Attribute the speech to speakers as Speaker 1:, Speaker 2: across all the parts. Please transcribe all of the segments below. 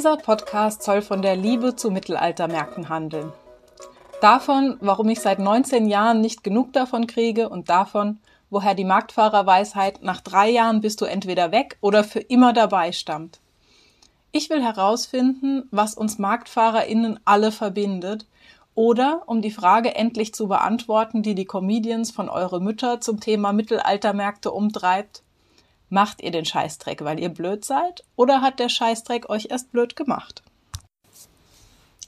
Speaker 1: Dieser Podcast soll von der Liebe zu Mittelaltermärkten handeln. Davon, warum ich seit 19 Jahren nicht genug davon kriege und davon, woher die Marktfahrerweisheit nach drei Jahren bist du entweder weg oder für immer dabei stammt. Ich will herausfinden, was uns MarktfahrerInnen alle verbindet oder um die Frage endlich zu beantworten, die die Comedians von Eure Mütter zum Thema Mittelaltermärkte umtreibt. Macht ihr den Scheißdreck, weil ihr blöd seid oder hat der Scheißdreck euch erst blöd gemacht?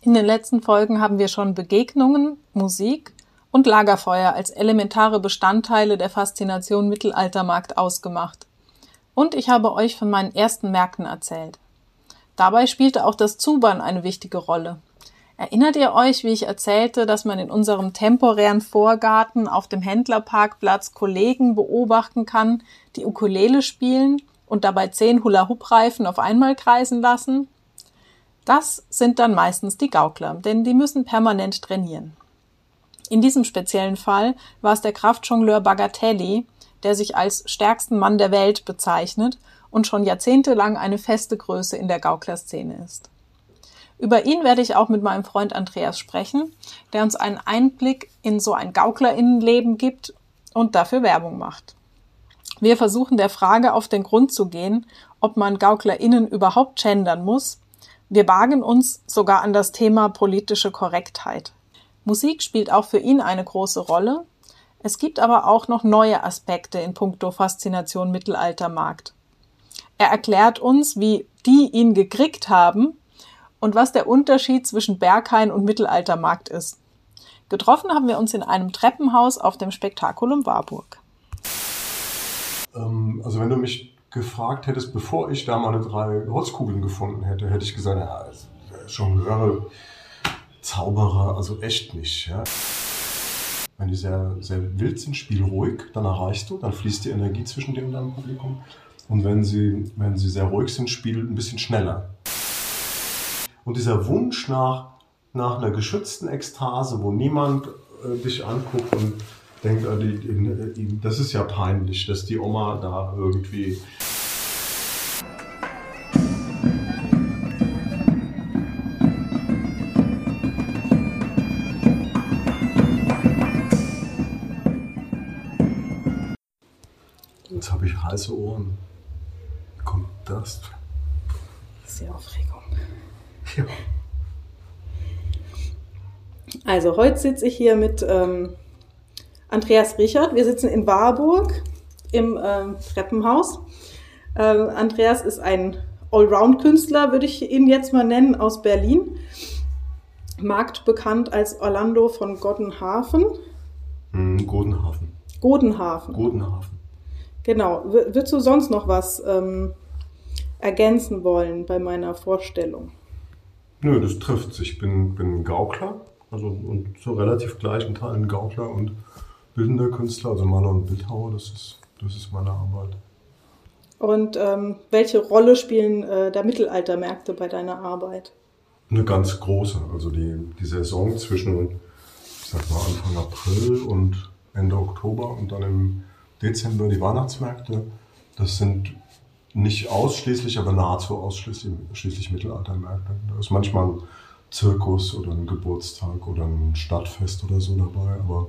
Speaker 1: In den letzten Folgen haben wir schon Begegnungen, Musik und Lagerfeuer als elementare Bestandteile der Faszination Mittelaltermarkt ausgemacht. Und ich habe euch von meinen ersten Märkten erzählt. Dabei spielte auch das Zubern eine wichtige Rolle. Erinnert ihr euch, wie ich erzählte, dass man in unserem temporären Vorgarten auf dem Händlerparkplatz Kollegen beobachten kann, die Ukulele spielen und dabei zehn Hula-Hoop-Reifen auf einmal kreisen lassen? Das sind dann meistens die Gaukler, denn die müssen permanent trainieren. In diesem speziellen Fall war es der Kraftjongleur Bagatelli, der sich als stärksten Mann der Welt bezeichnet und schon jahrzehntelang eine feste Größe in der Gauklerszene ist. Über ihn werde ich auch mit meinem Freund Andreas sprechen, der uns einen Einblick in so ein Gauklerinnenleben gibt und dafür Werbung macht. Wir versuchen der Frage auf den Grund zu gehen, ob man Gauklerinnen überhaupt gendern muss. Wir wagen uns sogar an das Thema politische Korrektheit. Musik spielt auch für ihn eine große Rolle. Es gibt aber auch noch neue Aspekte in puncto Faszination Mittelaltermarkt. Er erklärt uns, wie die ihn gekriegt haben und was der Unterschied zwischen Berghain und Mittelaltermarkt ist. Getroffen haben wir uns in einem Treppenhaus auf dem Spektakulum Warburg.
Speaker 2: Ähm, also wenn du mich gefragt hättest, bevor ich da meine drei Holzkugeln gefunden hätte, hätte ich gesagt, ja, Jongleur, Zauberer, also echt nicht. Ja. Wenn die sehr, sehr wild sind, spiel ruhig, dann erreichst du, dann fließt die Energie zwischen dir und deinem Publikum. Und wenn sie, wenn sie sehr ruhig sind, spiel ein bisschen schneller. Und dieser Wunsch nach, nach einer geschützten Ekstase, wo niemand äh, dich anguckt und denkt, äh, die, die, das ist ja peinlich, dass die Oma da irgendwie. Jetzt habe ich heiße Ohren. Wie kommt das?
Speaker 1: Das ist die Aufregung. Ja. Also heute sitze ich hier mit ähm, Andreas Richard. Wir sitzen in Warburg im ähm, Treppenhaus. Ähm, Andreas ist ein Allround-Künstler, würde ich ihn jetzt mal nennen, aus Berlin. Marktbekannt als Orlando von Goddenhafen.
Speaker 2: Hm, Godenhafen.
Speaker 1: Godenhafen.
Speaker 2: Godenhafen.
Speaker 1: Genau. W würdest du sonst noch was ähm, ergänzen wollen bei meiner Vorstellung?
Speaker 2: Nö, das trifft sich. Ich bin, bin Gaukler, also und zu relativ gleichen Teilen Gaukler und bildender Künstler, also Maler und Bildhauer, das ist, das ist meine Arbeit.
Speaker 1: Und ähm, welche Rolle spielen äh, der Mittelaltermärkte bei deiner Arbeit?
Speaker 2: Eine ganz große. Also die, die Saison zwischen, ich sag mal, Anfang April und Ende Oktober und dann im Dezember die Weihnachtsmärkte. Das sind nicht ausschließlich, aber nahezu ausschließlich schließlich Mittelaltermärkte. Da ist manchmal ein Zirkus oder ein Geburtstag oder ein Stadtfest oder so dabei, aber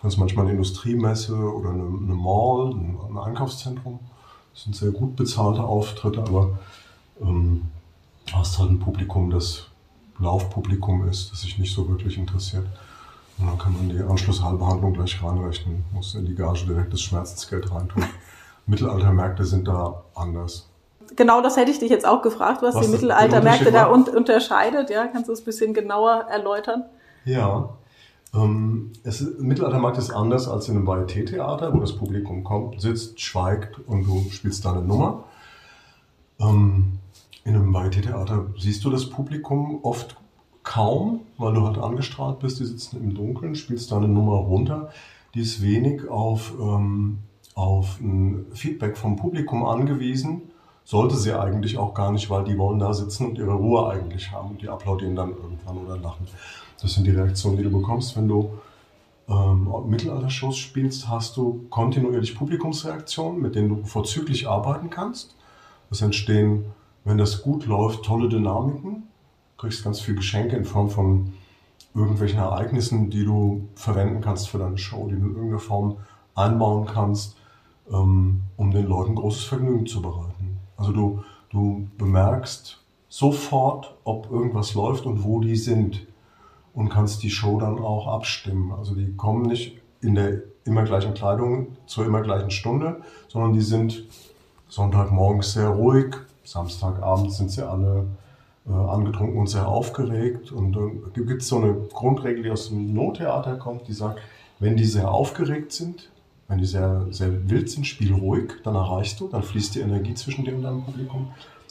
Speaker 2: da ist manchmal eine Industriemesse oder eine, eine Mall, ein, ein, Einkaufszentrum. Das sind sehr gut bezahlte Auftritte, aber ähm, hast halt ein Publikum, das Laufpublikum ist, das sich nicht so wirklich interessiert. Und dann kann man die Anschlussheilbehandlung gleich reinrechnen, muss in die Gage direkt das Schmerzensgeld reintun. Mittelaltermärkte sind da anders.
Speaker 1: Genau das hätte ich dich jetzt auch gefragt, was, was die Mittelaltermärkte da un unterscheidet. Ja, kannst du es ein bisschen genauer erläutern?
Speaker 2: Ja, ähm, es ist, Mittelaltermarkt ist anders als in einem Varieté-Theater, wo das Publikum kommt, sitzt, schweigt und du spielst deine Nummer. Ähm, in einem Varieté-Theater siehst du das Publikum oft kaum, weil du halt angestrahlt bist. Die sitzen im Dunkeln, spielst deine Nummer runter. Die ist wenig auf ähm, auf ein Feedback vom Publikum angewiesen. Sollte sie eigentlich auch gar nicht, weil die wollen da sitzen und ihre Ruhe eigentlich haben und die applaudieren dann irgendwann oder lachen. Das sind die Reaktionen, die du bekommst. Wenn du ähm, Mittelalter-Shows spielst, hast du kontinuierlich Publikumsreaktionen, mit denen du vorzüglich arbeiten kannst. Es entstehen wenn das gut läuft, tolle Dynamiken. Du kriegst ganz viel Geschenke in Form von irgendwelchen Ereignissen, die du verwenden kannst für deine Show, die du in irgendeiner Form einbauen kannst, ähm, um den Leuten großes Vergnügen zu bereiten. Also du, du bemerkst sofort, ob irgendwas läuft und wo die sind und kannst die Show dann auch abstimmen. Also die kommen nicht in der immer gleichen Kleidung zur immer gleichen Stunde, sondern die sind Sonntagmorgens sehr ruhig, Samstagabend sind sie alle äh, angetrunken und sehr aufgeregt. Und dann äh, gibt es so eine Grundregel, die aus dem Nottheater kommt, die sagt, wenn die sehr aufgeregt sind, wenn die sehr, sehr wild sind, spiel ruhig, dann erreichst du, dann fließt die Energie zwischen dir und deinem Publikum.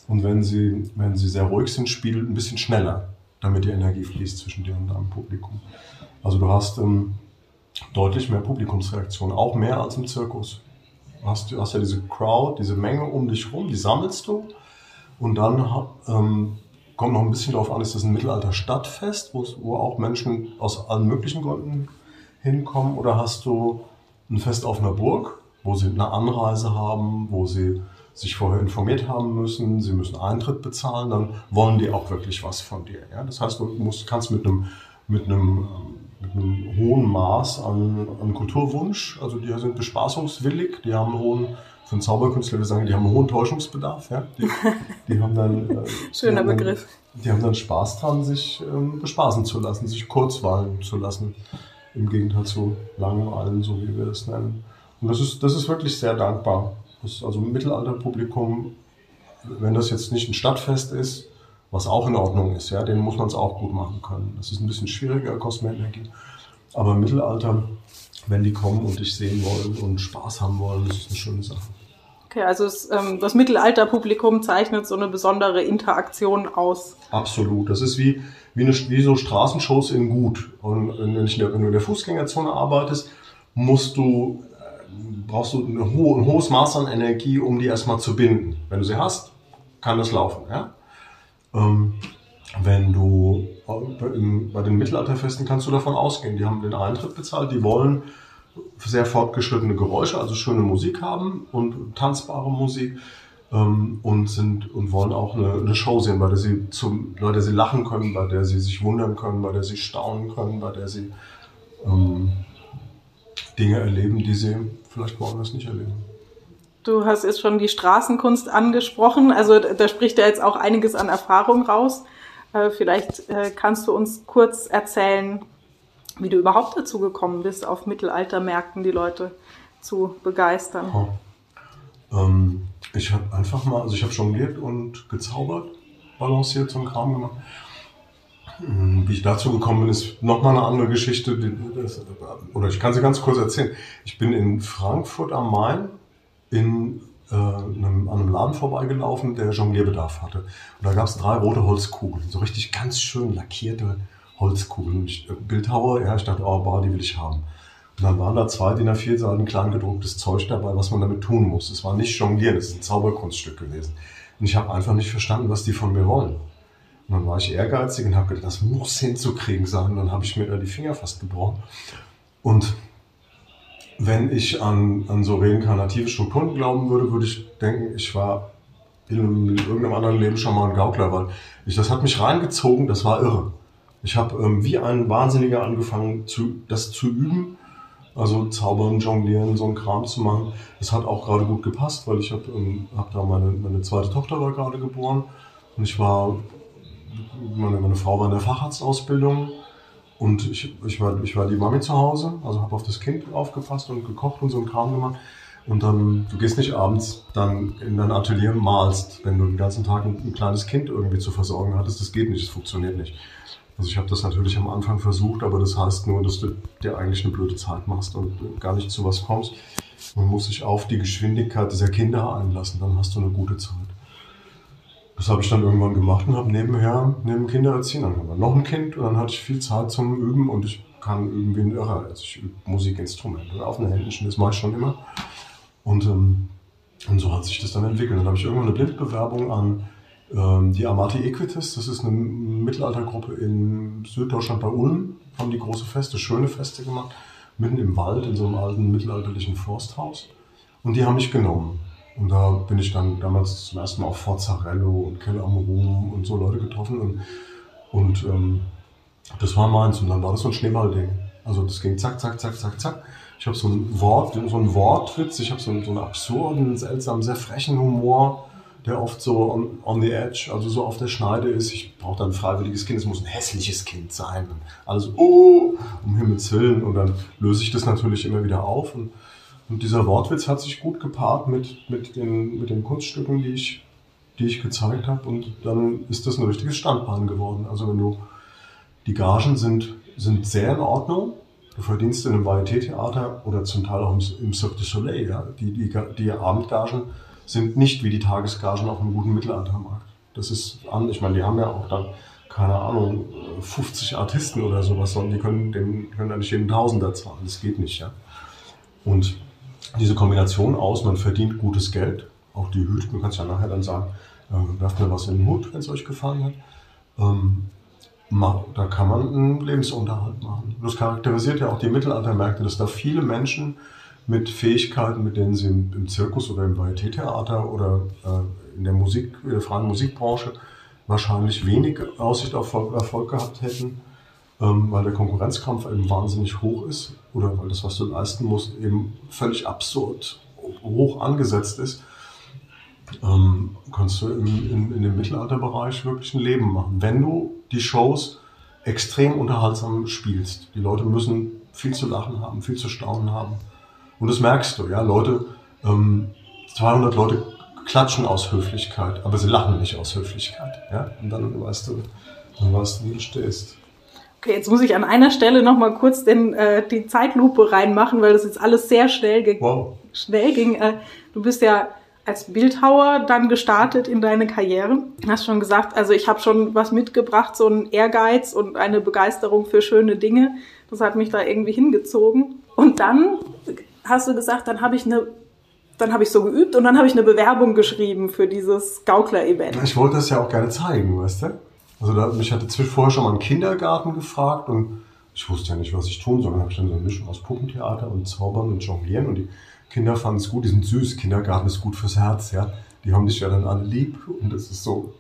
Speaker 2: Und wenn sie, wenn sie sehr ruhig sind, spiel ein bisschen schneller, damit die Energie fließt zwischen dir und deinem Publikum. Also du hast ähm, deutlich mehr Publikumsreaktion, auch mehr als im Zirkus. Du hast, du hast ja diese Crowd, diese Menge um dich rum, die sammelst du. Und dann ähm, kommt noch ein bisschen darauf an, ist das ein Mittelalter-Stadtfest, wo auch Menschen aus allen möglichen Gründen hinkommen? Oder hast du ein Fest auf einer Burg, wo sie eine Anreise haben, wo sie sich vorher informiert haben müssen, sie müssen Eintritt bezahlen, dann wollen die auch wirklich was von dir. Ja? Das heißt, du musst, kannst mit einem, mit einem mit einem hohen Maß an, an Kulturwunsch. Also die sind bespaßungswillig, die haben einen hohen, für einen Zauberkünstler, wir sagen, die haben einen hohen Täuschungsbedarf. Ja? Die, die haben dann,
Speaker 1: äh, Schöner
Speaker 2: die
Speaker 1: Begriff.
Speaker 2: Dann, die haben dann Spaß dran, sich ähm, bespaßen zu lassen, sich kurzwahlen zu lassen. Im Gegenteil zu Langweilen, so wie wir das nennen. Und das ist, das ist wirklich sehr dankbar. Das, also Mittelalterpublikum, wenn das jetzt nicht ein Stadtfest ist, was auch in Ordnung ist. Ja, den muss man es auch gut machen können. Das ist ein bisschen schwieriger, Energie. Aber im Mittelalter, wenn die kommen und dich sehen wollen und Spaß haben wollen, das ist eine schöne Sache.
Speaker 1: Okay, also es, ähm, das Mittelalterpublikum zeichnet so eine besondere Interaktion aus.
Speaker 2: Absolut. Das ist wie, wie, eine, wie so Straßenshows in Gut. Und wenn, du in der Fußgängerzone arbeitest, musst du, äh, brauchst du eine hohe, ein hohes Maß an Energie, um die erstmal zu binden. Wenn du sie hast, kann das laufen. Ja? Ähm, wenn du bei den Mittelalterfesten kannst du davon ausgehen, die haben den Eintritt bezahlt, die wollen sehr fortgeschrittene Geräusche, also schöne Musik haben und tanzbare Musik ähm, und sind und wollen auch eine, eine, Show sehen, bei der sie zum, bei der sie lachen können, bei der sie sich wundern können, bei der sie staunen können, bei der sie ähm, Dinge erleben, die sie vielleicht woanders nicht erleben.
Speaker 1: Du hast jetzt schon die Straßenkunst angesprochen. Also da spricht ja jetzt auch einiges an Erfahrung raus. Äh, vielleicht äh, kannst du uns kurz erzählen, wie du überhaupt dazu gekommen bist, auf Mittelaltermärkten die Leute zu begeistern. Oh.
Speaker 2: Ähm, ich habe einfach mal, also ich habe jongliert und gezaubert, balanciert, so einen Kram gemacht. Hm, wie ich dazu gekommen bin, ist nochmal eine andere Geschichte. Oder ich kann sie ganz kurz erzählen. Ich bin in Frankfurt am Main in äh, einem, an einem Laden vorbeigelaufen, der Jonglierbedarf hatte. Und da gab es drei rote Holzkugeln, so richtig ganz schön lackierte Holzkugeln. Ich, äh, Bildhauer, ja, ich dachte, oh, bah, die will ich haben. Und dann waren da zwei DIN A4 Seiten klein gedrucktes Zeug dabei, was man damit tun muss. Es war nicht Jonglieren, es ist ein Zauberkunststück gewesen. Und ich habe einfach nicht verstanden, was die von mir wollen. Und dann war ich ehrgeizig und habe gedacht, das muss hinzukriegen sein. Und dann habe ich mir da die Finger fast gebrochen. Und wenn ich an, an so reinkarnative Strukturen glauben würde, würde ich denken, ich war in, irgendeinem anderen Leben schon mal ein Gaukler, weil ich, das hat mich reingezogen, das war irre. Ich habe ähm, wie ein Wahnsinniger angefangen, zu, das zu üben, also Zaubern, Jonglieren, so ein Kram zu machen. Das hat auch gerade gut gepasst, weil ich habe ähm, hab da meine, meine zweite Tochter war gerade geboren und ich war, meine, meine Frau war in der Facharztausbildung und ich, ich, war, ich war die Mami zu Hause, also habe auf das Kind aufgepasst und gekocht und so ein Kram gemacht. Und dann, du gehst nicht abends dann in dein Atelier und malst, wenn du den ganzen Tag ein, ein kleines Kind irgendwie zu versorgen hattest. Das geht nicht, das funktioniert nicht. Also ich habe das natürlich am Anfang versucht, aber das heißt nur, dass du dir eigentlich eine blöde Zeit machst und gar nicht zu was kommst. Man muss sich auf die Geschwindigkeit dieser Kinder einlassen, dann hast du eine gute Zeit. Das habe ich dann irgendwann gemacht und habe nebenher neben Kindererziehen wir noch ein Kind und dann hatte ich viel Zeit zum Üben und ich kann üben wie ein Irrer. Also ich übe Musikinstrumente auf den Händchen, das mache ich schon immer. Und, ähm, und so hat sich das dann entwickelt. Dann habe ich irgendwann eine Blindbewerbung an die Amati Equitis, das ist eine Mittelaltergruppe in Süddeutschland bei Ulm, haben die große Feste, schöne Feste gemacht, mitten im Wald in so einem alten mittelalterlichen Forsthaus. Und die haben mich genommen. Und da bin ich dann damals zum ersten Mal auf Forzarello und Keller am Ruhm und so Leute getroffen. Und, und ähm, das war meins. Und dann war das so ein Schneeballding. Also das ging zack, zack, zack, zack, zack. Ich habe so ein Wort, so ein Wortwitz, ich habe so, so einen absurden, seltsamen, sehr frechen Humor der oft so on, on, the edge, also so auf der Schneide ist. Ich brauche dann ein freiwilliges Kind, es muss ein hässliches Kind sein. Und alles, oh, um Himmels Willen. Und dann löse ich das natürlich immer wieder auf. Und, und dieser Wortwitz hat sich gut gepaart mit, mit, den, mit den Kunststücken, die ich, die ich gezeigt habe. Und dann ist das ein richtiges Standbein geworden. Also wenn du, die Gagen sind, sind sehr in Ordnung. Du verdienst in einem Varieté-Theater oder zum Teil auch im, im Cirque du Soleil, ja, die, die, die Abendgagen sind nicht wie die Tagesgagen auf einem guten Mittelaltermarkt. Das ist an, ich meine, die haben ja auch dann, keine Ahnung, 50 Artisten oder sowas, sondern die können, dem, können dann nicht jeden Tausender zahlen. Das geht nicht, ja. Und diese Kombination aus, man verdient gutes Geld, auch die Hüte, du kannst ja nachher dann sagen, äh, werft mir was in den Hut, wenn es euch gefallen hat. Ähm, da kann man einen Lebensunterhalt machen. Das charakterisiert ja auch die Mittelaltermärkte, dass da viele Menschen mit Fähigkeiten, mit denen sie im, Zirkus oder im Varieté-Theater oder äh, in der Musik, in der freien Musikbranche wahrscheinlich wenig Aussicht auf Erfolg gehabt hätten, ähm, weil der Konkurrenzkampf eben wahnsinnig hoch ist oder weil das, was du leisten musst, eben völlig absurd hoch angesetzt ist. Ähm, kannst du im, in, in dem Mittelalterbereich wirklich ein Leben machen, wenn du die Shows extrem unterhaltsam spielst. Die Leute müssen viel zu lachen haben, viel zu staunen haben. Und das merkst du, ja. Leute, ähm, 200 Leute klatschen aus Höflichkeit, aber sie lachen nicht aus Höflichkeit, ja. Und dann weißt du, dann weißt du, wie du stehst.
Speaker 1: Okay, jetzt muss ich an einer Stelle noch mal kurz den, äh, die Zeitlupe reinmachen, weil das jetzt alles sehr schnell, ge wow. schnell ging. Äh, du bist ja als Bildhauer dann gestartet in deine Karriere. Hast schon gesagt, also ich habe schon was mitgebracht, so ein Ehrgeiz und eine Begeisterung für schöne Dinge. Das hat mich da irgendwie hingezogen. Und dann hast du gesagt, dann habe ich eine dann habe ich so geübt und dann habe ich eine Bewerbung geschrieben für dieses Gaukler-Event.
Speaker 2: Ich wollte das ja auch gerne zeigen, weißt du? Also da, mich hatte vorher schon mal ein Kindergarten gefragt und ich wusste ja nicht, was ich tun soll. Dann habe ich dann so eine Mischung aus Puppentheater und Zaubern und Jonglieren und die Kinder fanden es gut, die sind süß. Kindergarten ist gut fürs Herz, ja. Die haben dich ja dann alle lieb und das ist so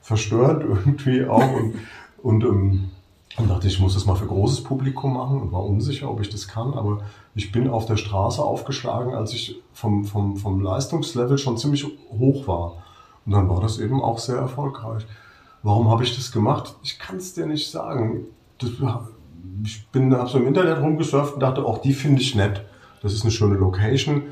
Speaker 2: verstörend irgendwie auch und, und ähm, und dachte, ich muss das mal für großes Publikum machen und war unsicher, ob ich das kann. Aber ich bin auf der Straße aufgeschlagen, als ich vom, vom, vom Leistungslevel schon ziemlich hoch war. Und dann war das eben auch sehr erfolgreich. Warum habe ich das gemacht? Ich kann es dir nicht sagen. Das, ich bin habe so im Internet rumgesurft und dachte, auch die finde ich nett. Das ist eine schöne Location.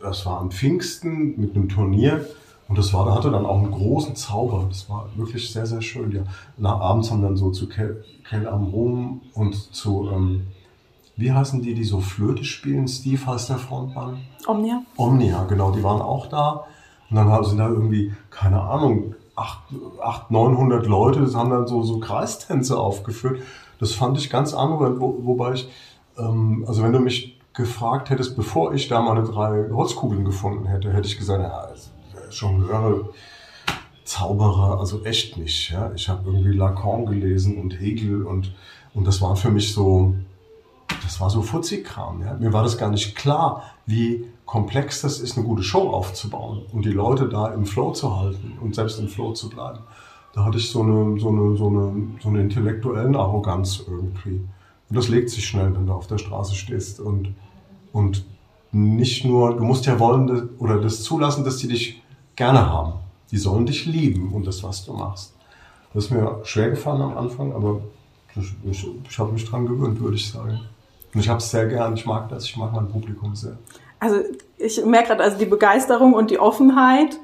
Speaker 2: Das war am Pfingsten mit einem Turnier. Und das war, da hatte dann auch einen großen Zauber. Das war wirklich sehr, sehr schön. Ja, nach abends haben dann so zu Kel, Kel am Rum und zu, ähm, wie heißen die, die so Flöte spielen? Steve heißt der Frontmann.
Speaker 1: Omnia.
Speaker 2: Omnia, genau, die waren auch da. Und dann sind da irgendwie, keine Ahnung, 800, 900 Leute, das haben dann so, so Kreistänze aufgeführt. Das fand ich ganz anrührend, wo, wobei ich, ähm, also wenn du mich gefragt hättest, bevor ich da meine drei Holzkugeln gefunden hätte, hätte ich gesagt, ja, also Genreure, Zauberer, also echt nicht. Ja? Ich habe irgendwie Lacan gelesen und Hegel und, und das war für mich so, das war so Fuzzi-Kram. Ja? Mir war das gar nicht klar, wie komplex das ist, eine gute Show aufzubauen und die Leute da im Flow zu halten und selbst im Flow zu bleiben. Da hatte ich so eine, so eine, so eine, so eine intellektuellen Arroganz irgendwie. Und das legt sich schnell, wenn du auf der Straße stehst und, und nicht nur, du musst ja wollen oder das zulassen, dass die dich gerne haben. Die sollen dich lieben und das, was du machst. Das ist mir schwer gefallen am Anfang, aber ich, ich habe mich dran gewöhnt, würde ich sagen. Und ich habe es sehr gern, ich mag das, ich mag mein Publikum sehr.
Speaker 1: Also ich merke gerade, also die Begeisterung und die Offenheit,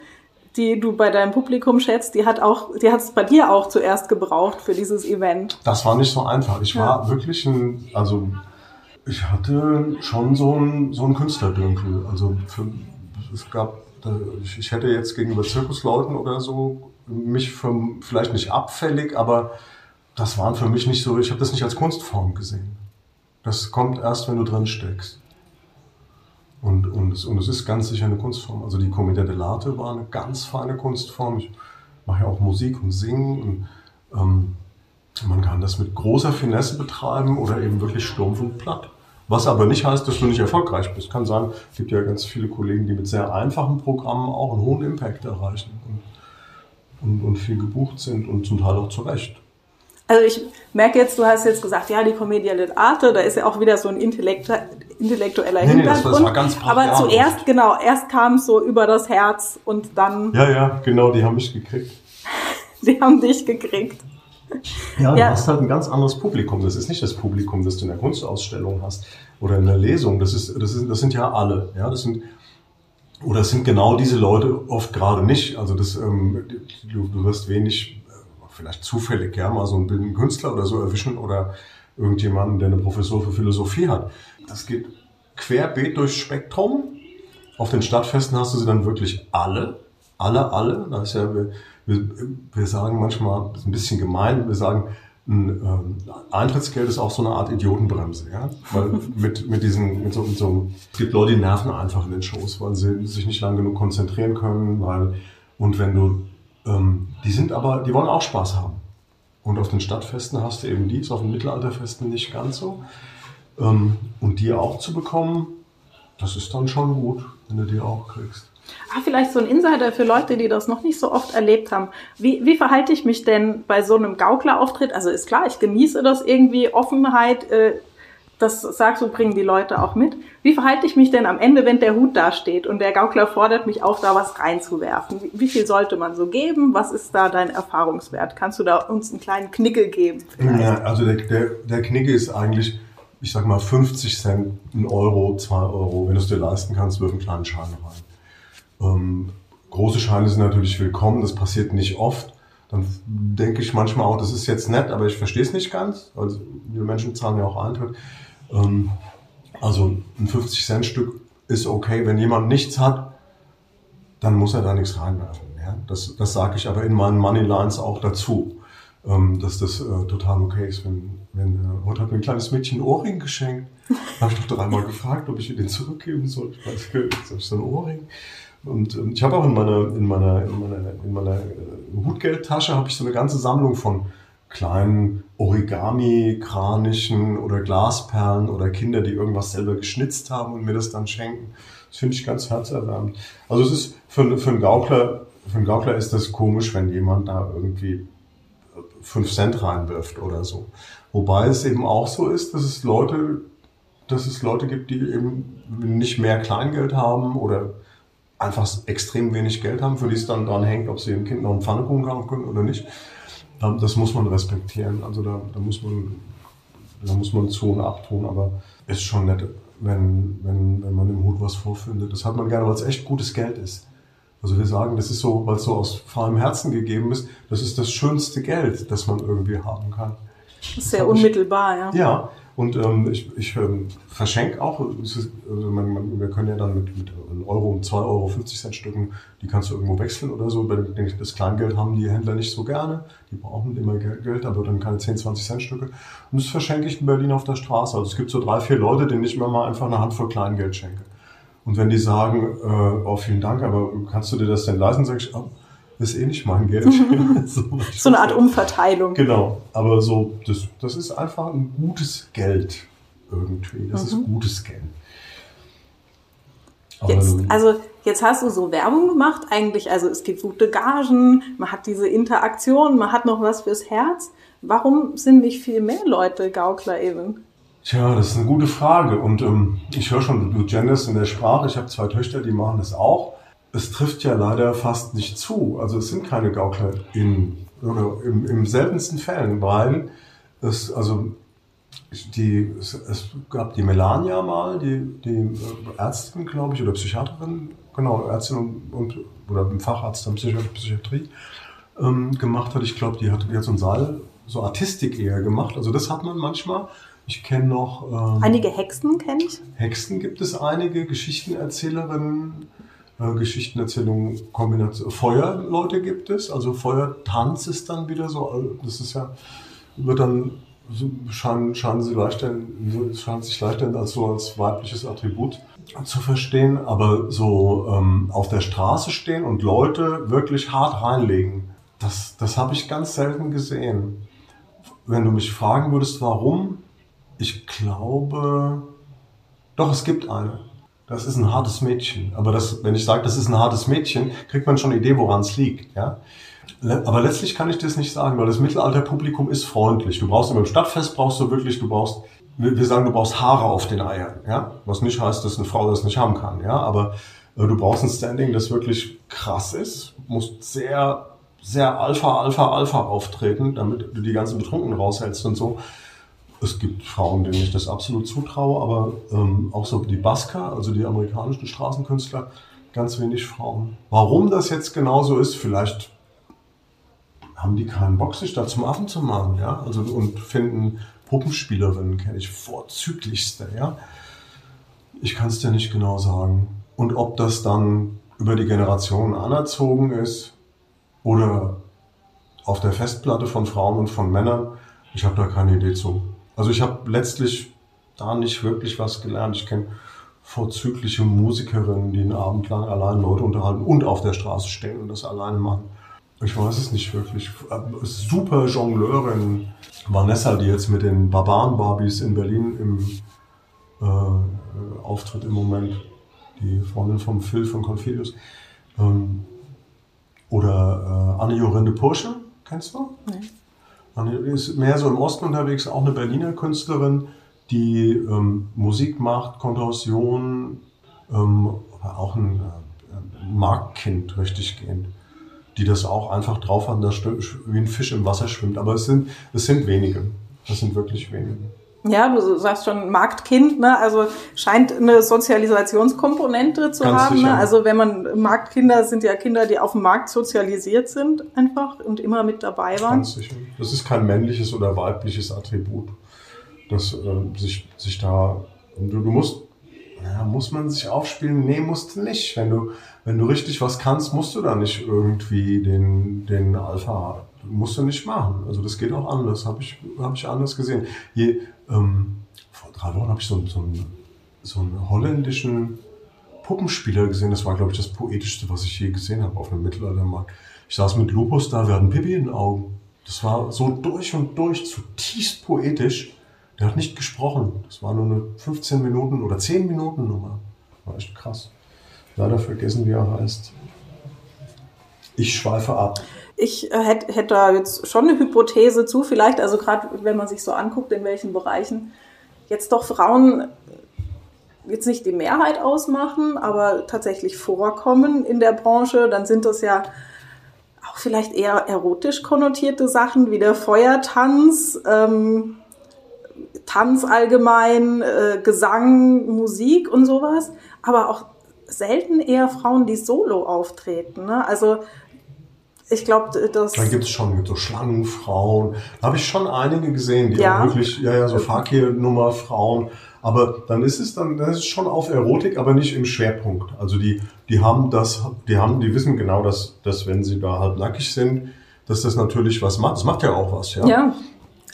Speaker 1: die du bei deinem Publikum schätzt, die hat auch, die hat es bei dir auch zuerst gebraucht für dieses Event.
Speaker 2: Das war nicht so einfach. Ich ja. war wirklich ein, also ich hatte schon so ein, so ein Künstlerdünkel. Also für, es gab ich hätte jetzt gegenüber Zirkusleuten oder so mich für, vielleicht nicht abfällig, aber das waren für mich nicht so, ich habe das nicht als Kunstform gesehen. Das kommt erst, wenn du drin steckst. Und, und, es, und es ist ganz sicher eine Kunstform. Also die Commedia dell'arte war eine ganz feine Kunstform. Ich mache ja auch Musik und Singen. Und, ähm, man kann das mit großer Finesse betreiben oder eben wirklich stumpf und platt. Was aber nicht heißt, dass du nicht erfolgreich bist. Kann sein, es gibt ja ganz viele Kollegen, die mit sehr einfachen Programmen auch einen hohen Impact erreichen und, und, und viel gebucht sind und zum Teil auch zu Recht.
Speaker 1: Also ich merke jetzt, du hast jetzt gesagt, ja, die Commedia dell'arte, da ist ja auch wieder so ein Intellekt, intellektueller nee, Hintergrund. Nee, das war ganz Aber zuerst, genau, erst kam es so über das Herz und dann...
Speaker 2: Ja, ja, genau, die haben mich gekriegt.
Speaker 1: die haben dich gekriegt.
Speaker 2: Ja, du ja. hast halt ein ganz anderes Publikum. Das ist nicht das Publikum, das du in der Kunstausstellung hast oder in der Lesung. Das, ist, das, ist, das sind ja alle. Ja, das sind, oder es sind genau diese Leute oft gerade nicht. Also das, ähm, du, du wirst wenig, äh, vielleicht zufällig, ja, mal so einen bildenden Künstler oder so erwischen oder irgendjemanden, der eine Professur für Philosophie hat. Das geht querbeet durchs Spektrum. Auf den Stadtfesten hast du sie dann wirklich alle. Alle, alle. Da ist ja, wir, wir sagen manchmal, das ist ein bisschen gemein, wir sagen, ein ähm, Eintrittsgeld ist auch so eine Art Idiotenbremse, ja, weil mit mit diesen mit so, mit so es gibt Leute, die nerven einfach in den Shows, weil sie sich nicht lang genug konzentrieren können, weil und wenn du ähm, die sind aber die wollen auch Spaß haben. Und auf den Stadtfesten hast du eben dies, auf den Mittelalterfesten nicht ganz so. Ähm, und die auch zu bekommen, das ist dann schon gut, wenn du die auch kriegst.
Speaker 1: Ah, vielleicht so ein Insider für Leute, die das noch nicht so oft erlebt haben. Wie, wie verhalte ich mich denn bei so einem Gauklerauftritt? Also ist klar, ich genieße das irgendwie, Offenheit, äh, das sagst du, bringen die Leute auch mit. Wie verhalte ich mich denn am Ende, wenn der Hut da steht und der Gaukler fordert mich auf, da was reinzuwerfen? Wie, wie viel sollte man so geben? Was ist da dein Erfahrungswert? Kannst du da uns einen kleinen Knickel geben?
Speaker 2: Ja, also der, der, der Knickel ist eigentlich, ich sag mal 50 Cent, ein Euro, zwei Euro. Wenn du es dir leisten kannst, wirf einen kleinen Schein rein. Ähm, große Scheine sind natürlich willkommen, das passiert nicht oft. Dann denke ich manchmal auch, das ist jetzt nett, aber ich verstehe es nicht ganz. Also die Menschen zahlen ja auch Eintritt. Ähm, also ein 50-Cent-Stück ist okay. Wenn jemand nichts hat, dann muss er da nichts reinwerfen. Ja? Das, das sage ich aber in meinen Money Lines auch dazu, ähm, dass das äh, total okay ist. Wenn, wenn, äh, heute hat mir ein kleines Mädchen einen Ohrring geschenkt. Habe ich doch dreimal gefragt, ob ich ihr den zurückgeben soll. Ich weiß nicht, so einen Ohrring. Und ich habe auch in meiner, in meiner, in meiner, in meiner äh, Hutgeldtasche habe ich so eine ganze Sammlung von kleinen Origami-Kranischen oder Glasperlen oder Kinder, die irgendwas selber geschnitzt haben und mir das dann schenken. Das finde ich ganz herzerwärmend. Also es ist für, für einen Gaukler, für einen Gaukler ist das komisch, wenn jemand da irgendwie fünf Cent reinwirft oder so. Wobei es eben auch so ist, dass es Leute, dass es Leute gibt, die eben nicht mehr Kleingeld haben oder einfach extrem wenig Geld haben, für die es dann dran hängt, ob sie dem Kind noch einen Pfannekuchen kaufen können oder nicht. Das muss man respektieren. Also da, da muss man, da muss man zu und abtun, aber ist schon nett, wenn, wenn, wenn man im Hut was vorfindet. Das hat man gerne, weil es echt gutes Geld ist. Also wir sagen, das ist so, weil es so aus freiem Herzen gegeben ist, das ist das schönste Geld, das man irgendwie haben kann.
Speaker 1: Das ist sehr unmittelbar,
Speaker 2: ja. Ja, und ähm, ich, ich ähm, verschenke auch, also man, man, wir können ja dann mit, mit Euro und 2 Euro 50 Cent Stücken, die kannst du irgendwo wechseln oder so. Das Kleingeld haben die Händler nicht so gerne. Die brauchen immer Geld, aber dann keine 10, 20 Cent Stücke. Und das verschenke ich in Berlin auf der Straße. Also es gibt so drei, vier Leute, denen ich immer mal einfach eine Handvoll Kleingeld schenke. Und wenn die sagen, äh, oh vielen Dank, aber kannst du dir das denn leisten, sage ich, oh, ist eh nicht mein Geld.
Speaker 1: so, so eine Art Umverteilung.
Speaker 2: Genau, aber so, das, das ist einfach ein gutes Geld irgendwie. Das mhm. ist gutes Geld.
Speaker 1: Jetzt, also jetzt hast du so Werbung gemacht, eigentlich, also es gibt gute Gagen, man hat diese Interaktion, man hat noch was fürs Herz. Warum sind nicht viel mehr Leute Gaukler eben?
Speaker 2: Tja, das ist eine gute Frage. Und ähm, ich höre schon, du genders in der Sprache. Ich habe zwei Töchter, die machen das auch es trifft ja leider fast nicht zu. Also es sind keine GauklerInnen oder im, im seltensten Fällen, weil es, also die, es, es, gab die Melania mal, die, die Ärztin, glaube ich, oder Psychiaterin, genau, Ärztin und, und oder Facharzt der Psychiatrie ähm, gemacht hat. Ich glaube, die hat, die hat so einen Saal, so Artistik eher gemacht. Also das hat man manchmal. Ich kenne noch.
Speaker 1: Ähm, einige Hexen kenne ich.
Speaker 2: Hexen gibt es einige, Geschichtenerzählerinnen äh, Geschichtenerzählung, Kombination, Feuerleute gibt es, also Feuertanz ist dann wieder so, äh, das ist ja, wird dann, scheinen, scheinen, sie leichter, scheinen sich leichter als so als weibliches Attribut zu verstehen, aber so ähm, auf der Straße stehen und Leute wirklich hart reinlegen, das, das habe ich ganz selten gesehen. Wenn du mich fragen würdest, warum, ich glaube, Doch, es gibt eine. Das ist ein hartes Mädchen. Aber das, wenn ich sage, das ist ein hartes Mädchen, kriegt man schon eine Idee, woran es liegt. Ja? Aber letztlich kann ich das nicht sagen, weil das Mittelalterpublikum ist freundlich. Du brauchst immer im Stadtfest brauchst du wirklich, du brauchst, wir sagen, du brauchst Haare auf den Eiern, ja. Was nicht heißt, dass eine Frau das nicht haben kann, ja. Aber äh, du brauchst ein Standing, das wirklich krass ist, musst sehr, sehr Alpha, Alpha, Alpha auftreten, damit du die ganzen Betrunkenen raushältst und so. Es gibt Frauen, denen ich das absolut zutraue, aber ähm, auch so die Basker, also die amerikanischen Straßenkünstler, ganz wenig Frauen. Warum das jetzt genauso ist, vielleicht haben die keinen Bock, sich da zum Affen zu machen, ja? Also und finden Puppenspielerinnen kenne ich vorzüglichste, ja. Ich kann es dir nicht genau sagen. Und ob das dann über die Generationen anerzogen ist oder auf der Festplatte von Frauen und von Männern, ich habe da keine Idee zu. Also ich habe letztlich da nicht wirklich was gelernt. Ich kenne vorzügliche Musikerinnen, die einen Abend lang allein Leute unterhalten und auf der Straße stehen und das alleine machen. Ich weiß es nicht wirklich. Super Jongleurin Vanessa, die jetzt mit den Barbaren-Barbies in Berlin im äh, Auftritt im Moment, die Freundin vom Phil von Confilius. Ähm, oder äh, Anne Jorinde Pursche, kennst du? Nee. Anne ist mehr so im Osten unterwegs, auch eine Berliner Künstlerin, die ähm, Musik macht, Kontorsion, ähm, auch ein äh, Marktkind, richtig gehend die das auch einfach drauf haben, wie ein Fisch im Wasser schwimmt. Aber es sind, es sind wenige. Das sind wirklich wenige.
Speaker 1: Ja, du sagst schon Marktkind, ne? Also scheint eine Sozialisationskomponente zu Ganz haben. Ne? Also wenn man Marktkinder sind ja Kinder, die auf dem Markt sozialisiert sind einfach und immer mit dabei waren.
Speaker 2: Ganz sicher. Das ist kein männliches oder weibliches Attribut, das äh, sich, sich da. Du, du musst, ja, muss man sich aufspielen? Nee, musst du nicht. Wenn du wenn du richtig was kannst, musst du da nicht irgendwie den, den Alpha, musst du nicht machen. Also das geht auch anders, habe ich, hab ich anders gesehen. Je, ähm, vor drei Wochen habe ich so, so, einen, so einen holländischen Puppenspieler gesehen. Das war, glaube ich, das Poetischste, was ich je gesehen habe auf einem Mittelaltermarkt. Ich saß mit Lupus da, wir hatten Pipi in den Augen. Das war so durch und durch zutiefst poetisch. Der hat nicht gesprochen. Das war nur eine 15 Minuten oder 10 Minuten Nummer. War echt krass leider vergessen, wie er heißt. Ich schweife ab.
Speaker 1: Ich äh, hätte, hätte da jetzt schon eine Hypothese zu, vielleicht, also gerade wenn man sich so anguckt, in welchen Bereichen jetzt doch Frauen jetzt nicht die Mehrheit ausmachen, aber tatsächlich vorkommen in der Branche, dann sind das ja auch vielleicht eher erotisch konnotierte Sachen wie der Feuertanz, ähm, Tanz allgemein, äh, Gesang, Musik und sowas, aber auch selten eher Frauen, die solo auftreten. Ne? Also ich glaube, das.
Speaker 2: Dann gibt es schon so Schlangenfrauen. Da habe ich schon einige gesehen, die ja. auch wirklich, ja, ja, so Fakir-Nummer-Frauen. Aber dann ist es dann, das ist schon auf Erotik, aber nicht im Schwerpunkt. Also die, die haben das, die haben, die wissen genau, dass, dass wenn sie da halb nackig sind, dass das natürlich was macht. Das macht ja auch was, ja.
Speaker 1: Ja.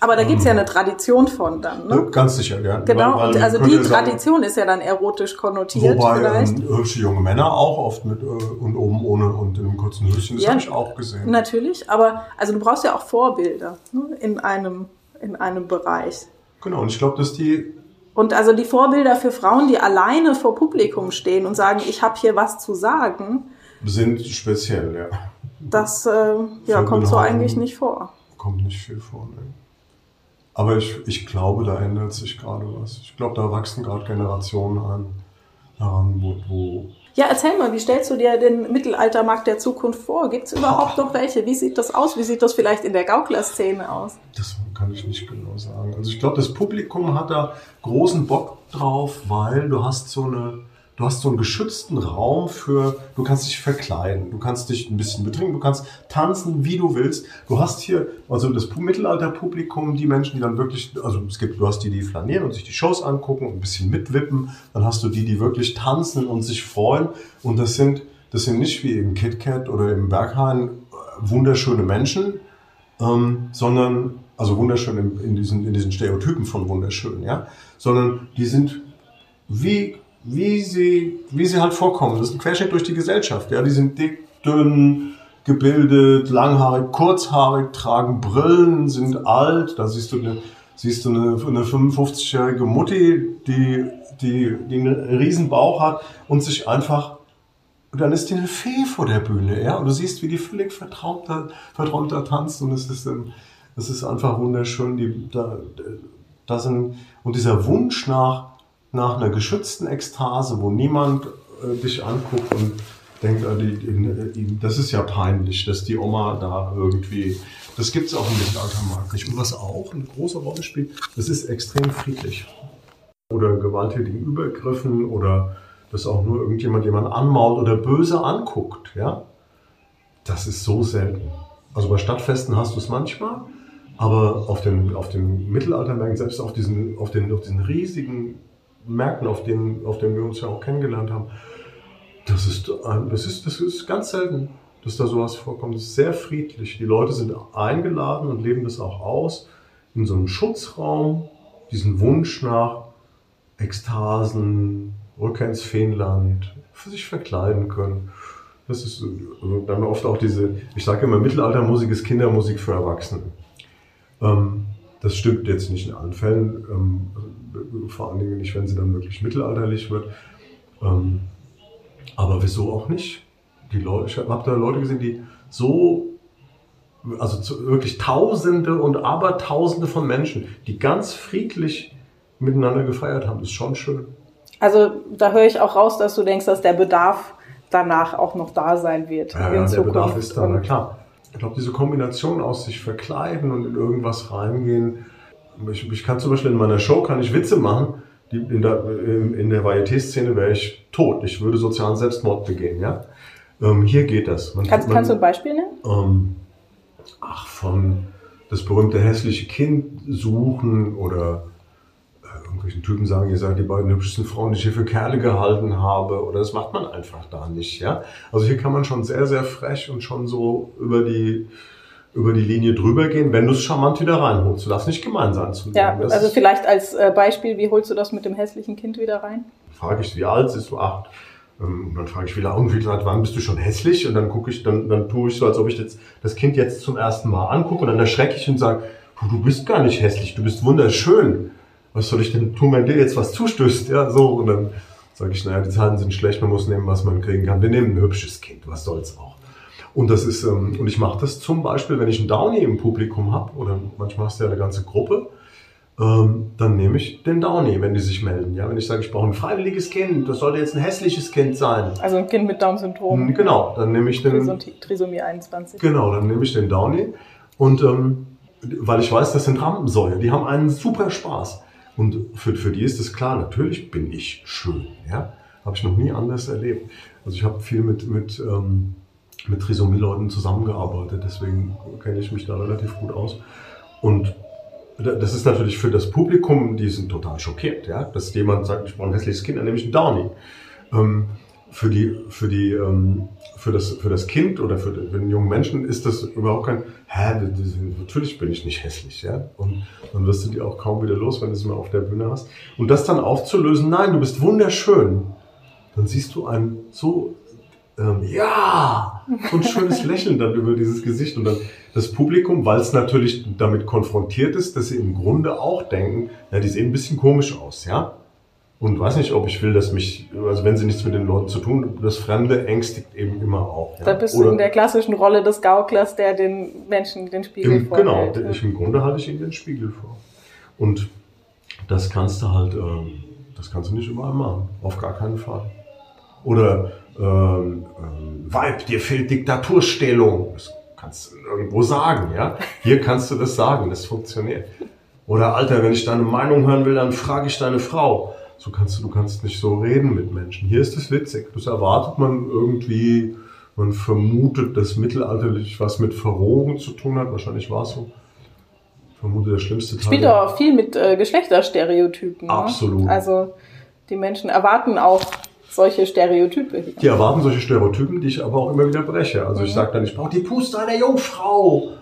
Speaker 1: Aber da gibt's ja eine Tradition von dann, ne?
Speaker 2: Ganz sicher, ja.
Speaker 1: Genau, weil, weil also die Tradition sagen, ist ja dann erotisch konnotiert
Speaker 2: wobei, vielleicht. Ähm, hübsche junge Männer auch oft mit äh, und oben ohne und in einem kurzen Höschen, das ja, habe ich auch gesehen.
Speaker 1: Natürlich, aber also du brauchst ja auch Vorbilder ne, in, einem, in einem Bereich.
Speaker 2: Genau, und ich glaube, dass die...
Speaker 1: Und also die Vorbilder für Frauen, die alleine vor Publikum stehen und sagen, ich habe hier was zu sagen...
Speaker 2: Sind speziell, ja.
Speaker 1: Das äh, ja, kommt so eigentlich nicht vor.
Speaker 2: Kommt nicht viel vor, ne. Aber ich, ich glaube, da ändert sich gerade was. Ich glaube, da wachsen gerade Generationen an, heran, wo, wo
Speaker 1: ja, erzähl mal, wie stellst du dir den Mittelaltermarkt der Zukunft vor? Gibt es überhaupt noch welche? Wie sieht das aus? Wie sieht das vielleicht in der Gaukler-Szene aus?
Speaker 2: Das kann ich nicht genau sagen. Also ich glaube, das Publikum hat da großen Bock drauf, weil du hast so eine Du hast so einen geschützten Raum für, du kannst dich verkleiden, du kannst dich ein bisschen betrinken, du kannst tanzen, wie du willst. Du hast hier, also das Mittelalterpublikum, die Menschen, die dann wirklich, also es gibt, du hast die, die flanieren und sich die Shows angucken und ein bisschen mitwippen. Dann hast du die, die wirklich tanzen und sich freuen. Und das sind, das sind nicht wie im KitKat oder im Berghain äh, wunderschöne Menschen, ähm, sondern, also wunderschön in, in, diesen, in diesen Stereotypen von wunderschön, ja, sondern die sind wie wie sie, wie sie halt vorkommen. Das ist ein Querschnitt durch die Gesellschaft. Ja, die sind dick, dünn, gebildet, langhaarig, kurzhaarig, tragen Brillen, sind alt. Da siehst du eine siehst du eine, eine 55-jährige Mutti, die, die, die einen riesen Bauch hat und sich einfach und dann ist die eine Fee vor der Bühne, ja. Und du siehst, wie die völlig verträumt da tanzt. Und es ist, ähm, es ist einfach wunderschön. Die, da, da sind, und dieser Wunsch nach, nach einer geschützten Ekstase, wo niemand äh, dich anguckt und denkt, äh, das ist ja peinlich, dass die Oma da irgendwie. Das gibt es auch im Mittelaltermarkt nicht. Und was auch eine große Rolle spielt, das ist extrem friedlich. Oder gewalttätigen Übergriffen oder dass auch nur irgendjemand jemand anmault oder böse anguckt, ja, das ist so selten. Also bei Stadtfesten hast du es manchmal, aber auf den, auf den Mittelaltermärkten, selbst auf diesen, auf, den, auf diesen riesigen Märkten, auf denen, auf denen wir uns ja auch kennengelernt haben, das ist, das ist, das ist ganz selten, dass da sowas vorkommt. Das ist sehr friedlich. Die Leute sind eingeladen und leben das auch aus, in so einem Schutzraum, diesen Wunsch nach Ekstasen, Rückkehr ins Feenland, für sich verkleiden können. Das ist also dann oft auch diese, ich sage immer, Mittelaltermusik ist Kindermusik für Erwachsene. Ähm, das stimmt jetzt nicht in allen Fällen, ähm, vor allen Dingen nicht, wenn sie dann wirklich mittelalterlich wird. Ähm, aber wieso auch nicht? Die Leute, ich habe da Leute gesehen, die so, also zu, wirklich Tausende und Abertausende von Menschen, die ganz friedlich miteinander gefeiert haben. Das ist schon schön.
Speaker 1: Also da höre ich auch raus, dass du denkst, dass der Bedarf danach auch noch da sein wird.
Speaker 2: Ja, ja der Bedarf ist da, na klar. Ich glaube, diese Kombination aus sich verkleiden und in irgendwas reingehen. Ich, ich, kann zum Beispiel in meiner Show kann ich Witze machen. Die, in der, in der Varieté-Szene wäre ich tot. Ich würde sozialen Selbstmord begehen. Ja? Ähm, hier geht das.
Speaker 1: Man, kannst, man, kannst, du ein Beispiel nennen?
Speaker 2: Ähm, ach, von das berühmte hässliche Kind suchen oder irgendwelchen Typen sagen, ihr seid die beiden hübschesten Frauen, die ich hier für Kerle gehalten habe. Oder das macht man einfach da nicht. Ja? Also hier kann man schon sehr, sehr frech und schon so über die, über die Linie drüber gehen, wenn du es charmant wieder reinholst. Du darfst nicht gemein sein zu
Speaker 1: Ja, das also vielleicht als äh, Beispiel, wie holst du das mit dem hässlichen Kind wieder rein?
Speaker 2: Frage ich, wie alt ist du? Acht. Ähm, und dann frage ich wieder, und wie gesagt, wann bist du schon hässlich? Und dann gucke ich, dann, dann tue ich so, als ob ich jetzt das Kind jetzt zum ersten Mal angucke und dann erschrecke ich und sage, du, du bist gar nicht hässlich, du bist wunderschön was soll ich denn tun, wenn dir jetzt was zustößt? Ja, so. Und dann sage ich, naja, die Zahlen sind schlecht, man muss nehmen, was man kriegen kann. Wir nehmen ein hübsches Kind, was soll's auch. Und das ist, ähm, und ich mache das zum Beispiel, wenn ich einen Downy im Publikum habe, oder manchmal hast du ja eine ganze Gruppe, ähm, dann nehme ich den Downy, wenn die sich melden. Ja, wenn ich sage, ich brauche ein freiwilliges Kind, das sollte jetzt ein hässliches Kind sein.
Speaker 1: Also ein Kind mit Down-Syndrom.
Speaker 2: Hm, genau, dann nehme ich den.
Speaker 1: Trisomie 21.
Speaker 2: Genau, dann nehme ich den Downy und ähm, weil ich weiß, das sind Rampensäue, die haben einen super Spaß. Und für, für die ist es klar, natürlich bin ich schön. Ja? Habe ich noch nie anders erlebt. Also ich habe viel mit, mit, ähm, mit Trisomie-Leuten zusammengearbeitet, deswegen kenne ich mich da relativ gut aus. Und das ist natürlich für das Publikum, die sind total schockiert, ja? dass jemand sagt, ich brauche ein hässliches Kind, dann nehme ich einen Downy. Ähm, für die, für die, ähm, für das, für das Kind oder für, für den jungen Menschen ist das überhaupt kein, hä, natürlich bin ich nicht hässlich, ja. Und dann wirst du die auch kaum wieder los, wenn du sie mal auf der Bühne hast. Und das dann aufzulösen, nein, du bist wunderschön. Dann siehst du ein so, ähm, ja, so ein schönes Lächeln dann über dieses Gesicht und dann das Publikum, weil es natürlich damit konfrontiert ist, dass sie im Grunde auch denken, ja, die sehen ein bisschen komisch aus, ja. Und weiß nicht, ob ich will, dass mich, also wenn sie nichts mit den Leuten zu tun, das Fremde ängstigt eben immer auch.
Speaker 1: Ja. Da bist Oder du in der klassischen Rolle des Gauklers, der den Menschen den Spiegel
Speaker 2: im, vorhält. Genau, ich, im Grunde halte ich ihnen den Spiegel vor. Und das kannst du halt, ähm, das kannst du nicht überall machen. Auf gar keinen Fall. Oder, ähm, ähm, Weib, dir fehlt Diktaturstellung. Das kannst du irgendwo sagen, ja. Hier kannst du das sagen, das funktioniert. Oder, Alter, wenn ich deine Meinung hören will, dann frage ich deine Frau so kannst du, du kannst nicht so reden mit Menschen. Hier ist es witzig. Das erwartet man irgendwie, man vermutet, dass mittelalterlich was mit Verrohung zu tun hat. Wahrscheinlich war es so. Ich vermute, der schlimmste Teil.
Speaker 1: Spielt auch viel mit äh, Geschlechterstereotypen. Ne?
Speaker 2: Absolut.
Speaker 1: Also die Menschen erwarten auch solche Stereotype.
Speaker 2: Die erwarten solche Stereotypen, die ich aber auch immer wieder breche. Also mhm. ich sage dann, ich brauche die Puste einer Jungfrau.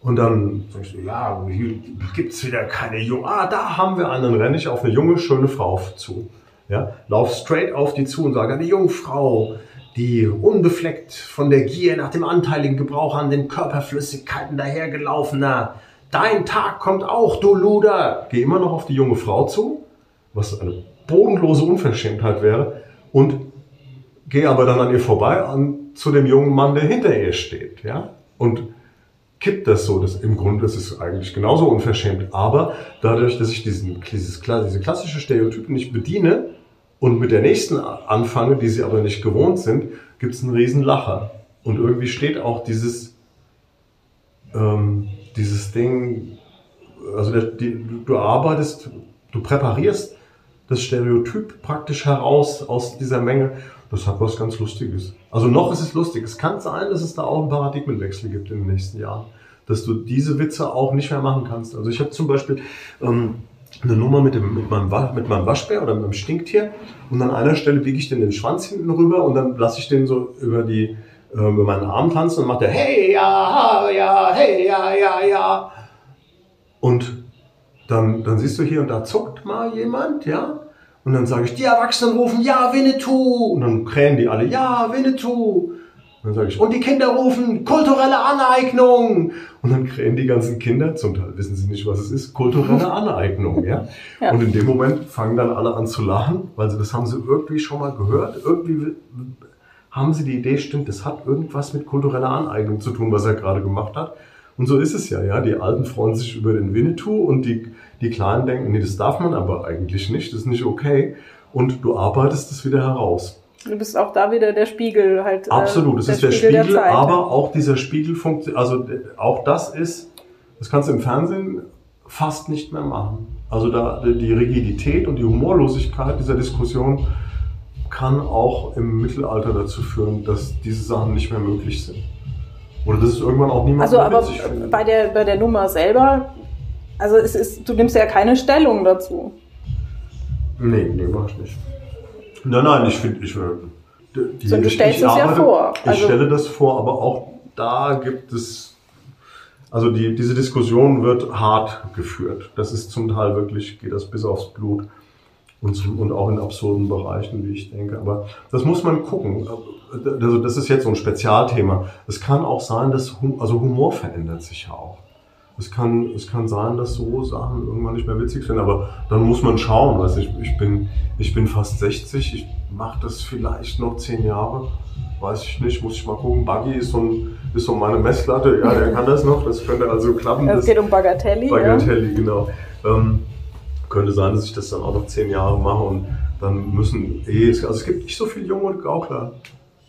Speaker 2: Und dann sagst du, ja, hier gibt es wieder keine junge. Ah, da haben wir einen. Dann renne ich auf eine junge, schöne Frau zu. Ja, lauf straight auf die zu und sage, eine Jungfrau, die unbefleckt von der Gier nach dem anteiligen Gebrauch an den Körperflüssigkeiten dahergelaufener, dein Tag kommt auch, du Luder. Geh immer noch auf die junge Frau zu, was eine bodenlose Unverschämtheit wäre, und geh aber dann an ihr vorbei an, zu dem jungen Mann, der hinter ihr steht, ja, und kippt das so. Das, Im Grunde ist es eigentlich genauso unverschämt. Aber dadurch, dass ich diesen, dieses, diese klassische Stereotypen nicht bediene und mit der nächsten anfange, die sie aber nicht gewohnt sind, gibt es einen riesen Lacher. Und irgendwie steht auch dieses, ähm, dieses Ding, also der, die, du arbeitest, du präparierst das Stereotyp praktisch heraus aus dieser Menge. Das hat was ganz Lustiges. Also noch ist es lustig. Es kann sein, dass es da auch einen Paradigmenwechsel gibt in den nächsten Jahren. Dass du diese Witze auch nicht mehr machen kannst. Also ich habe zum Beispiel ähm, eine Nummer mit, dem, mit, meinem, mit meinem Waschbär oder mit meinem Stinktier und an einer Stelle biege ich den den Schwanz hinten rüber und dann lasse ich den so über die äh, über meinen Arm tanzen und macht er hey ja ja hey ja ja ja und dann dann siehst du hier und da zuckt mal jemand ja und dann sage ich die Erwachsenen rufen ja Winnetou und dann krähen die alle ja Winnetou dann sage ich, und die Kinder rufen kulturelle Aneignung. Und dann krähen die ganzen Kinder, zum Teil wissen sie nicht, was es ist, kulturelle Aneignung. Ja? ja? Und in dem Moment fangen dann alle an zu lachen, weil sie das haben sie irgendwie schon mal gehört. Irgendwie haben sie die Idee, stimmt, das hat irgendwas mit kultureller Aneignung zu tun, was er gerade gemacht hat. Und so ist es ja, ja. Die Alten freuen sich über den Winnetou und die, die Kleinen denken, nee, das darf man aber eigentlich nicht, das ist nicht okay. Und du arbeitest es wieder heraus.
Speaker 1: Du bist auch da wieder der Spiegel halt.
Speaker 2: Äh, Absolut, das ist der Spiegel, Spiegel aber auch dieser Spiegel funktioniert, also auch das ist, das kannst du im Fernsehen fast nicht mehr machen. Also da die Rigidität und die Humorlosigkeit dieser Diskussion kann auch im Mittelalter dazu führen, dass diese Sachen nicht mehr möglich sind. Oder das ist irgendwann auch niemand
Speaker 1: also, mehr aber bei der, bei der Nummer selber, also es ist, du nimmst ja keine Stellung dazu.
Speaker 2: Nee, nee, mach ich nicht. Nein, nein, ich finde, ich,
Speaker 1: die, so, du stellst ich es arbeite, ja vor.
Speaker 2: Also ich stelle das vor, aber auch da gibt es, also die, diese Diskussion wird hart geführt. Das ist zum Teil wirklich, geht das bis aufs Blut und, zum, und auch in absurden Bereichen, wie ich denke. Aber das muss man gucken. Also das ist jetzt so ein Spezialthema. Es kann auch sein, dass, also Humor verändert sich ja auch. Es kann, es kann sein, dass so Sachen irgendwann nicht mehr witzig sind, aber dann muss man schauen. Also ich, ich, bin, ich bin fast 60, ich mache das vielleicht noch zehn Jahre, weiß ich nicht, muss ich mal gucken. Buggy ist so, ein, ist so meine Messlatte, ja, der kann das noch, das könnte also klappen.
Speaker 1: Es geht um Bagatelli.
Speaker 2: Bagatelli, ja. genau. Ähm, könnte sein, dass ich das dann auch noch zehn Jahre mache und dann müssen eh, also es gibt nicht so viele junge Gaukler.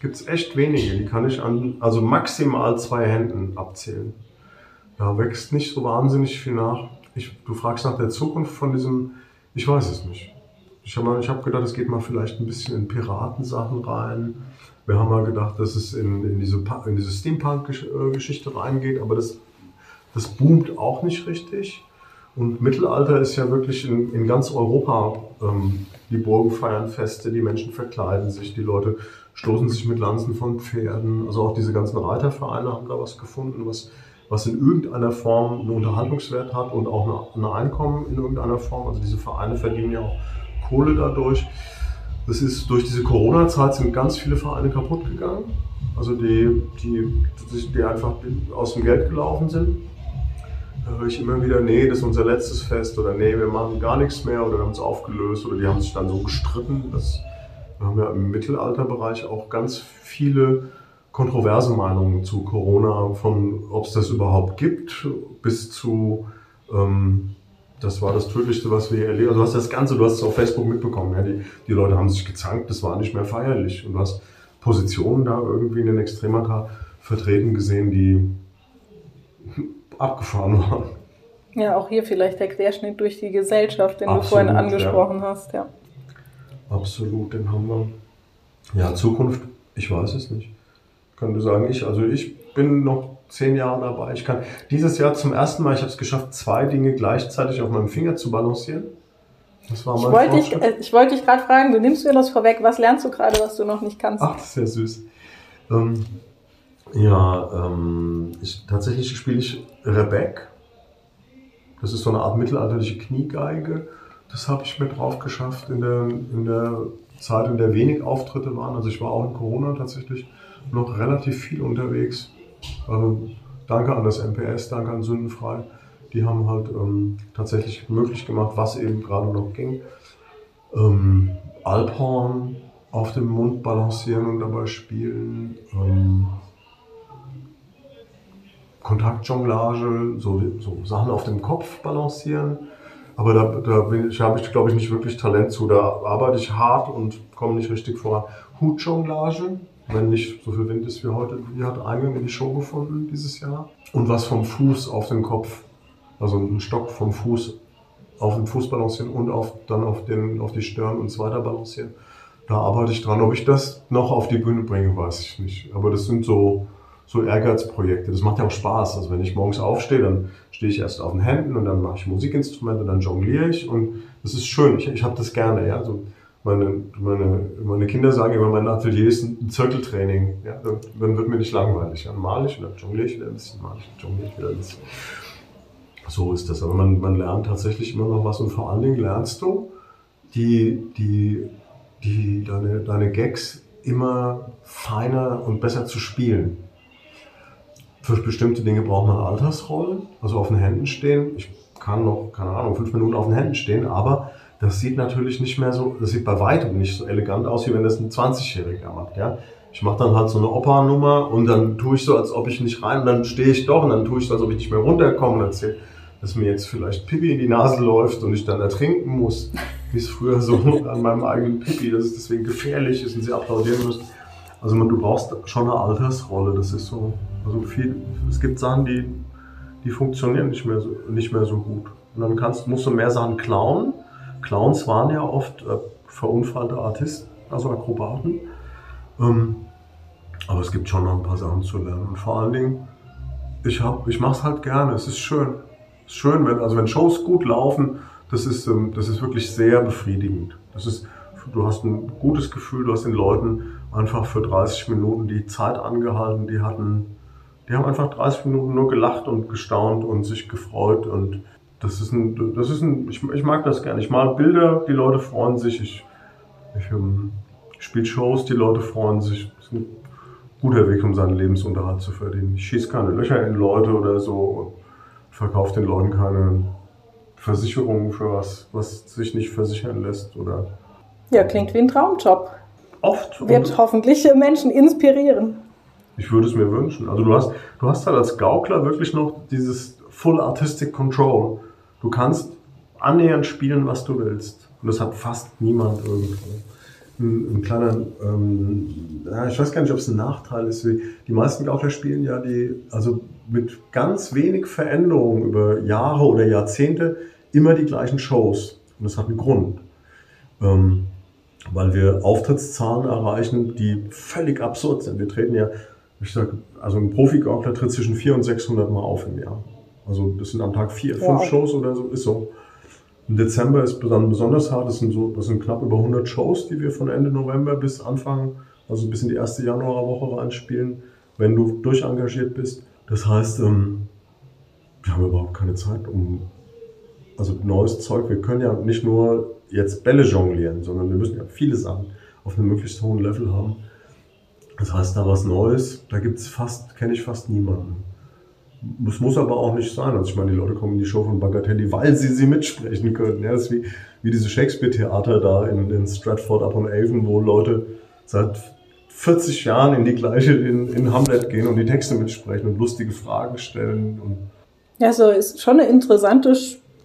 Speaker 2: Gibt es echt wenige, die kann ich an, also maximal zwei Händen abzählen ja, wächst nicht so wahnsinnig viel nach. Ich, du fragst nach der Zukunft von diesem, ich weiß es nicht. Ich habe hab gedacht, es geht mal vielleicht ein bisschen in Piratensachen rein. Wir haben mal gedacht, dass es in, in diese, in diese Steampunk-Geschichte reingeht, aber das, das boomt auch nicht richtig. Und Mittelalter ist ja wirklich in, in ganz Europa, ähm, die Burgen feiern Feste, die Menschen verkleiden sich, die Leute stoßen sich mit Lanzen von Pferden. Also auch diese ganzen Reitervereine haben da was gefunden, was was in irgendeiner Form einen Unterhaltungswert hat und auch ein Einkommen in irgendeiner Form. Also diese Vereine verdienen ja auch Kohle dadurch. Das ist durch diese Corona-Zeit sind ganz viele Vereine kaputt gegangen. Also die, die, die einfach aus dem Geld gelaufen sind. Da höre ich immer wieder, nee, das ist unser letztes Fest oder nee, wir machen gar nichts mehr oder wir haben es aufgelöst oder die haben sich dann so gestritten. Das, wir haben ja im Mittelalterbereich auch ganz viele kontroverse Meinungen zu Corona, von ob es das überhaupt gibt, bis zu, ähm, das war das Tödlichste, was wir erlebt haben. Also du hast das Ganze, du hast es auf Facebook mitbekommen, ja, die, die Leute haben sich gezankt, das war nicht mehr feierlich. Und du hast Positionen da irgendwie in den Extremata vertreten gesehen, die abgefahren waren.
Speaker 1: Ja, auch hier vielleicht der Querschnitt durch die Gesellschaft, den Absolut, du vorhin angesprochen ja. hast, ja.
Speaker 2: Absolut, den haben wir. Ja, Zukunft, ich weiß es nicht könnte sagen, ich. Also ich bin noch zehn Jahre dabei. Ich kann dieses Jahr zum ersten Mal, ich habe es geschafft, zwei Dinge gleichzeitig auf meinem Finger zu balancieren.
Speaker 1: Das war mein ich wollte dich, äh, ich wollte dich gerade fragen, du nimmst mir das vorweg, was lernst du gerade, was du noch nicht kannst?
Speaker 2: Ach, das ist ja süß. Ähm, ja, ähm, ich, tatsächlich spiele ich Rebek. Das ist so eine Art mittelalterliche Kniegeige. Das habe ich mir drauf geschafft in der, in der Zeit, in der wenig Auftritte waren. Also ich war auch in Corona tatsächlich noch relativ viel unterwegs. Also danke an das MPS, danke an Sündenfrei. Die haben halt ähm, tatsächlich möglich gemacht, was eben gerade noch ging. Ähm, Alphorn auf dem Mund balancieren und dabei spielen. Ähm, Kontaktjonglage, so, so Sachen auf dem Kopf balancieren. Aber da, da ich, habe ich, glaube ich, nicht wirklich Talent zu. Da arbeite ich hart und komme nicht richtig voran. Hutjonglage, wenn nicht so viel Wind ist wie heute, die hat Eingang in die Show gefunden dieses Jahr. Und was vom Fuß auf den Kopf, also ein Stock vom Fuß auf den Fuß balancieren und auf, dann auf, den, auf die Stirn und so weiter balancieren. Da arbeite ich dran. Ob ich das noch auf die Bühne bringe, weiß ich nicht. Aber das sind so, so Ehrgeizprojekte. Das macht ja auch Spaß. Also wenn ich morgens aufstehe, dann stehe ich erst auf den Händen und dann mache ich Musikinstrumente, dann jongliere ich und das ist schön. Ich, ich habe das gerne. Ja? So meine, meine, meine Kinder sagen immer, mein Atelier ist ein Zirkeltraining. Ja? Dann, wird mir nicht langweilig. Dann male ich dann jongliere ich wieder ein bisschen, male ich und jongliere ich wieder ein bisschen. So ist das. Aber man, man lernt tatsächlich immer noch was und vor allen Dingen lernst du, die, die, die, deine, deine Gags immer feiner und besser zu spielen. Für bestimmte Dinge braucht man Altersrollen, also auf den Händen stehen. Ich kann noch, keine Ahnung, fünf Minuten auf den Händen stehen, aber das sieht natürlich nicht mehr so, das sieht bei weitem nicht so elegant aus, wie wenn das ein 20-Jähriger macht. Ja? Ich mache dann halt so eine Opa-Nummer und dann tue ich so, als ob ich nicht rein, und dann stehe ich doch und dann tue ich so, als ob ich nicht mehr runterkomme und erzähle dass mir jetzt vielleicht Pipi in die Nase läuft und ich dann ertrinken muss, wie es früher so an meinem eigenen Pipi, dass es deswegen gefährlich ist und sie applaudieren müssen. Also man, du brauchst schon eine Altersrolle, das ist so, also viel, es gibt Sachen, die, die funktionieren nicht mehr so, nicht mehr so gut. Und dann kannst, musst du mehr Sachen klauen. Clowns waren ja oft äh, verunfallte Artisten, also Akrobaten. Ähm, aber es gibt schon noch ein paar Sachen zu lernen. Und vor allen Dingen, ich, ich mache es halt gerne, es ist schön ist schön, wenn, also wenn Shows gut laufen, das ist, ähm, das ist wirklich sehr befriedigend. Das ist, du hast ein gutes Gefühl, du hast den Leuten einfach für 30 Minuten die Zeit angehalten, die hatten, die haben einfach 30 Minuten nur gelacht und gestaunt und sich gefreut und das ist ein, das ist ein, ich, ich mag das gerne. Ich mal Bilder, die Leute freuen sich, ich, ich, ähm, ich spiele Shows, die Leute freuen sich. Das ist ein guter Weg, um seinen Lebensunterhalt zu verdienen. Ich schieße keine Löcher in Leute oder so verkauft den Leuten keine Versicherungen für was, was sich nicht versichern lässt oder.
Speaker 1: Ja, klingt wie ein Traumjob.
Speaker 2: Oft.
Speaker 1: Wird hoffentlich Menschen inspirieren.
Speaker 2: Ich würde es mir wünschen. Also du hast, du hast halt als Gaukler wirklich noch dieses Full Artistic Control. Du kannst annähernd spielen, was du willst. Und das hat fast niemand irgendwo ein, ein kleiner, ähm, ich weiß gar nicht, ob es ein Nachteil ist. Die meisten Gaukler spielen ja die, also mit ganz wenig Veränderungen über Jahre oder Jahrzehnte immer die gleichen Shows. Und das hat einen Grund. Ähm, weil wir Auftrittszahlen erreichen, die völlig absurd sind. Wir treten ja, ich sag, also ein Profi-Gaukler tritt zwischen 400 und 600 Mal auf im Jahr. Also das sind am Tag vier, fünf wow. Shows oder so, ist so. Im Dezember ist dann besonders hart. Das sind, so, das sind knapp über 100 Shows, die wir von Ende November bis Anfang, also bis in die erste Januarwoche reinspielen, wenn du durchengagiert bist. Das heißt, ähm, wir haben überhaupt keine Zeit, um also neues Zeug. Wir können ja nicht nur jetzt Bälle jonglieren, sondern wir müssen ja viele Sachen auf einem möglichst hohen Level haben. Das heißt, da was Neues, da gibt's fast, kenne ich fast niemanden. Das muss aber auch nicht sein. Also ich meine, die Leute kommen in die Show von Bagatelli, weil sie sie mitsprechen können. Ja, das ist wie, wie diese Shakespeare-Theater da in, in Stratford upon Avon, wo Leute seit 40 Jahren in die gleiche, in, in Hamlet gehen und die Texte mitsprechen und lustige Fragen stellen. Und
Speaker 1: ja, so ist schon eine interessante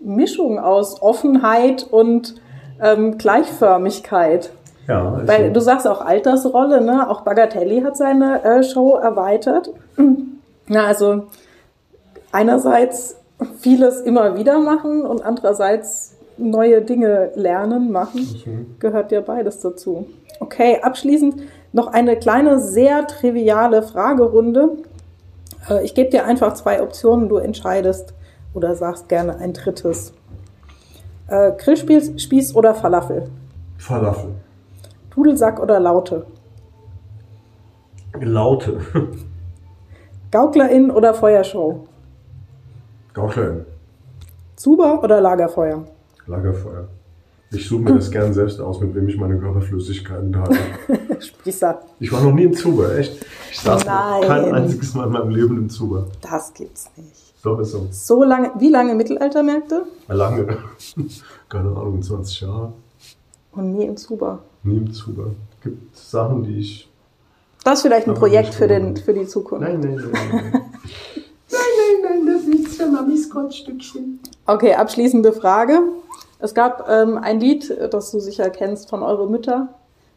Speaker 1: Mischung aus Offenheit und ähm, Gleichförmigkeit. Ja, Weil du sagst auch Altersrolle, ne? Auch Bagatelli hat seine äh, Show erweitert. Na, also einerseits vieles immer wieder machen und andererseits neue Dinge lernen, machen, okay. gehört ja beides dazu. Okay, abschließend noch eine kleine, sehr triviale Fragerunde. Äh, ich gebe dir einfach zwei Optionen, du entscheidest oder sagst gerne ein drittes. Äh, Grillspieß oder Falafel?
Speaker 2: Falafel.
Speaker 1: Dudelsack oder Laute?
Speaker 2: Laute.
Speaker 1: Gauklerin oder Feuershow?
Speaker 2: Gauklerin.
Speaker 1: Zuber oder
Speaker 2: Lagerfeuer? Lagerfeuer. Ich suche mir das gern selbst aus, mit wem ich meine Körperflüssigkeiten teile.
Speaker 1: Spießer.
Speaker 2: Ich war noch nie im Zuber, echt. Ich saß
Speaker 1: Nein.
Speaker 2: kein einziges Mal in meinem Leben im Zuber.
Speaker 1: Das gibt's nicht.
Speaker 2: Doch, ist so.
Speaker 1: So lange, wie lange Mittelaltermärkte?
Speaker 2: Lange. Keine Ahnung, 20 Jahre.
Speaker 1: Und nie im Zuber.
Speaker 2: Nie im Zuber. Gibt Sachen, die ich.
Speaker 1: Das ist vielleicht ein Projekt für, den, für die Zukunft.
Speaker 2: Nein, nein, nein. Nein, nein, nein, das ist für Mamis Goldstückchen.
Speaker 1: Okay, abschließende Frage. Es gab ähm, ein Lied, das du sicher kennst von Eure Mütter.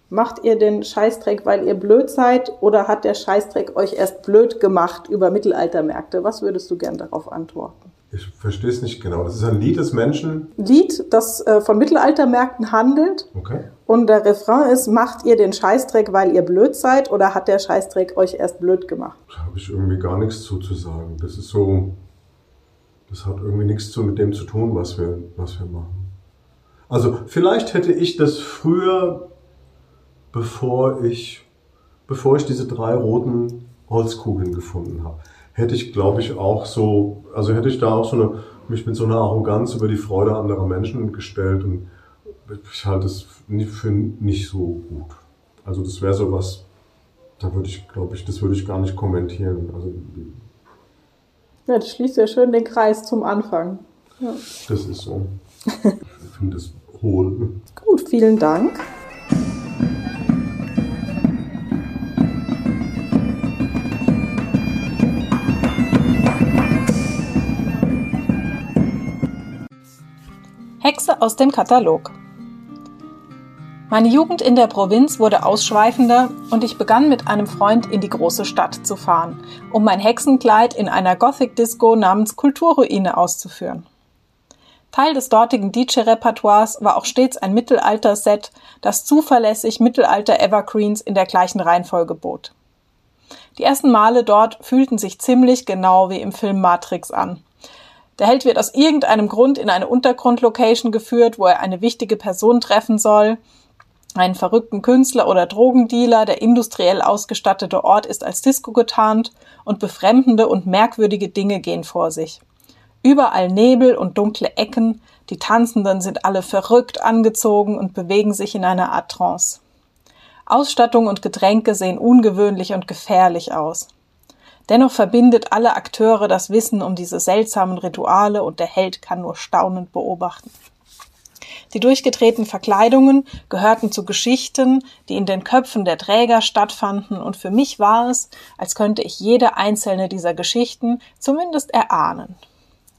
Speaker 1: Macht ihr den Scheißdreck, weil ihr blöd seid, oder hat der Scheißdreck euch erst blöd gemacht über Mittelaltermärkte? Was würdest du gern darauf antworten?
Speaker 2: Ich verstehe es nicht genau. Das ist ein Lied des Menschen.
Speaker 1: Lied, das äh, von Mittelaltermärkten handelt
Speaker 2: Okay.
Speaker 1: und der Refrain ist, macht ihr den Scheißdreck, weil ihr blöd seid, oder hat der Scheißdreck euch erst blöd gemacht?
Speaker 2: Da habe ich irgendwie gar nichts zu, zu sagen. Das ist so. Das hat irgendwie nichts zu, mit dem zu tun, was wir, was wir machen. Also, vielleicht hätte ich das früher, bevor ich, bevor ich diese drei roten Holzkugeln gefunden habe, hätte ich, glaube ich, auch so, also hätte ich da auch so eine, mich mit so einer Arroganz über die Freude anderer Menschen gestellt und ich halte es für nicht so gut. Also, das wäre so was, da würde ich, glaube ich, das würde ich gar nicht kommentieren. Also
Speaker 1: Ja, das schließt ja schön den Kreis zum Anfang.
Speaker 2: das ist so. Ich finde das hohl.
Speaker 1: Gut, vielen Dank. Hexe aus dem Katalog. Meine Jugend in der Provinz wurde ausschweifender und ich begann mit einem Freund in die große Stadt zu fahren, um mein Hexenkleid in einer Gothic-Disco namens Kulturruine auszuführen. Teil des dortigen DJ-Repertoires war auch stets ein Mittelalter-Set, das zuverlässig Mittelalter-Evergreens in der gleichen Reihenfolge bot. Die ersten Male dort fühlten sich ziemlich genau wie im Film Matrix an. Der Held wird aus irgendeinem Grund in eine Untergrundlocation geführt, wo er eine wichtige Person treffen soll. Einen verrückten Künstler oder Drogendealer, der industriell ausgestattete Ort ist als Disco getarnt und befremdende und merkwürdige Dinge gehen vor sich. Überall Nebel und dunkle Ecken, die Tanzenden sind alle verrückt angezogen und bewegen sich in einer Art Trance. Ausstattung und Getränke sehen ungewöhnlich und gefährlich aus. Dennoch verbindet alle Akteure das Wissen um diese seltsamen Rituale und der Held kann nur staunend beobachten. Die durchgedrehten Verkleidungen gehörten zu Geschichten, die in den Köpfen der Träger stattfanden, und für mich war es, als könnte ich jede einzelne dieser Geschichten zumindest erahnen.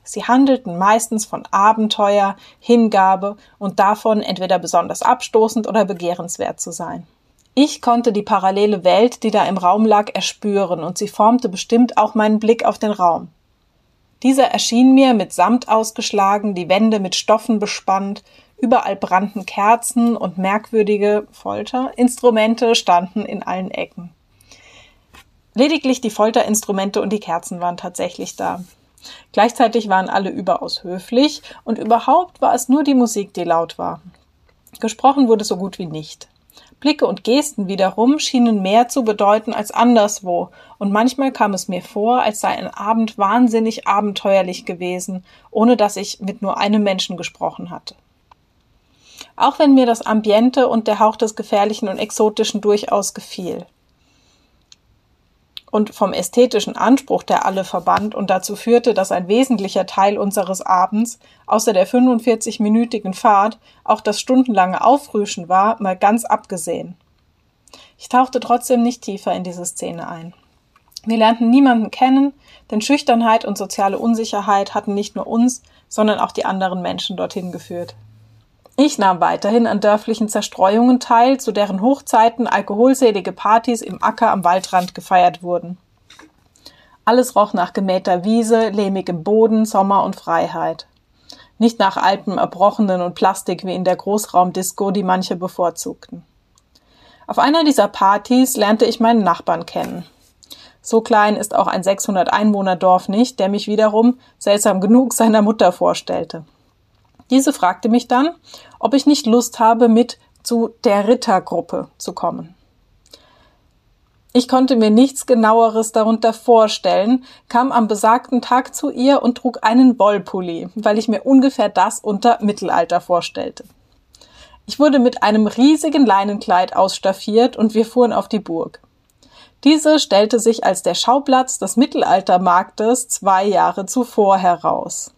Speaker 1: Sie handelten meistens von Abenteuer, Hingabe und davon, entweder besonders abstoßend oder begehrenswert zu sein. Ich konnte die parallele Welt, die da im Raum lag, erspüren, und sie formte bestimmt auch meinen Blick auf den Raum. Dieser erschien mir mit Samt ausgeschlagen, die Wände mit Stoffen bespannt, überall brannten Kerzen und merkwürdige Folterinstrumente standen in allen Ecken. Lediglich die Folterinstrumente und die Kerzen waren tatsächlich da. Gleichzeitig waren alle überaus höflich und überhaupt war es nur die Musik, die laut war. Gesprochen wurde so gut wie nicht. Blicke und Gesten wiederum schienen mehr zu bedeuten als anderswo, und manchmal kam es mir vor, als sei ein Abend wahnsinnig abenteuerlich gewesen, ohne dass ich mit nur einem Menschen gesprochen hatte. Auch wenn mir das Ambiente und der Hauch des Gefährlichen und Exotischen durchaus gefiel. Und vom ästhetischen Anspruch, der alle verband und dazu führte, dass ein wesentlicher Teil unseres Abends, außer der 45-minütigen Fahrt, auch das stundenlange Aufrüschen war, mal ganz abgesehen. Ich tauchte trotzdem nicht tiefer in diese Szene ein. Wir lernten niemanden kennen, denn Schüchternheit und soziale Unsicherheit hatten nicht nur uns, sondern auch die anderen Menschen dorthin geführt. Ich nahm weiterhin an dörflichen Zerstreuungen teil, zu deren Hochzeiten alkoholselige Partys im Acker am Waldrand gefeiert wurden. Alles roch nach gemähter Wiese, lehmigem Boden, Sommer und Freiheit. Nicht nach altem Erbrochenen und Plastik wie in der Großraumdisco, die manche bevorzugten. Auf einer dieser Partys lernte ich meinen Nachbarn kennen. So klein ist auch ein 600 Einwohner Dorf nicht, der mich wiederum, seltsam genug, seiner Mutter vorstellte. Diese fragte mich dann, ob ich nicht Lust habe, mit zu der Rittergruppe zu kommen. Ich konnte mir nichts genaueres darunter vorstellen, kam am besagten Tag zu ihr und trug einen Wollpulli, weil ich mir ungefähr das unter Mittelalter vorstellte. Ich wurde mit einem riesigen Leinenkleid ausstaffiert und wir fuhren auf die Burg. Diese stellte sich als der Schauplatz des Mittelaltermarktes zwei Jahre zuvor heraus.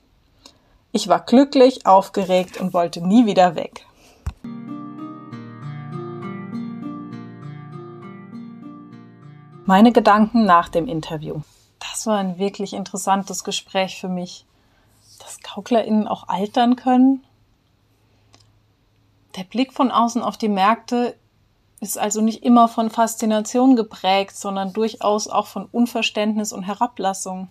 Speaker 1: Ich war glücklich, aufgeregt und wollte nie wieder weg. Meine Gedanken nach dem Interview. Das war ein wirklich interessantes Gespräch für mich. Dass GauklerInnen auch altern können. Der Blick von außen auf die Märkte ist also nicht immer von Faszination geprägt, sondern durchaus auch von Unverständnis und Herablassung.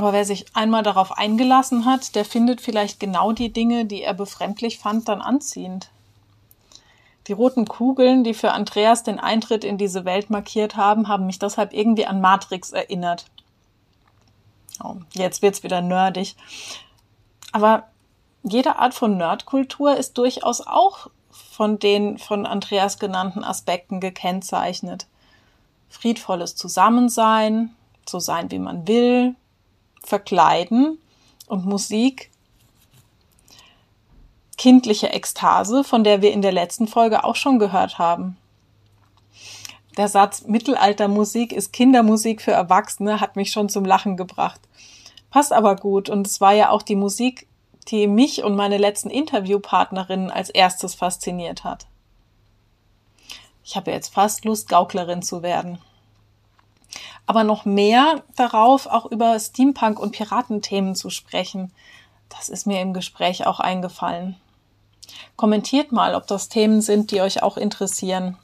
Speaker 1: Aber wer sich einmal darauf eingelassen hat, der findet vielleicht genau die Dinge, die er befremdlich fand, dann anziehend. Die roten Kugeln, die für Andreas den Eintritt in diese Welt markiert haben, haben mich deshalb irgendwie an Matrix erinnert. Oh, jetzt wird's wieder nerdig. Aber jede Art von Nerdkultur ist durchaus auch von den von Andreas genannten Aspekten gekennzeichnet. Friedvolles Zusammensein, so sein wie man will, Verkleiden und Musik. Kindliche Ekstase, von der wir in der letzten Folge auch schon gehört haben. Der Satz Mittelaltermusik ist Kindermusik für Erwachsene hat mich schon zum Lachen gebracht. Passt aber gut und es war ja auch die Musik, die mich und meine letzten Interviewpartnerinnen als erstes fasziniert hat. Ich habe jetzt fast Lust, Gauklerin zu werden. Aber noch mehr darauf, auch über Steampunk und Piratenthemen zu sprechen. Das ist mir im Gespräch auch eingefallen. Kommentiert mal, ob das Themen sind, die euch auch interessieren.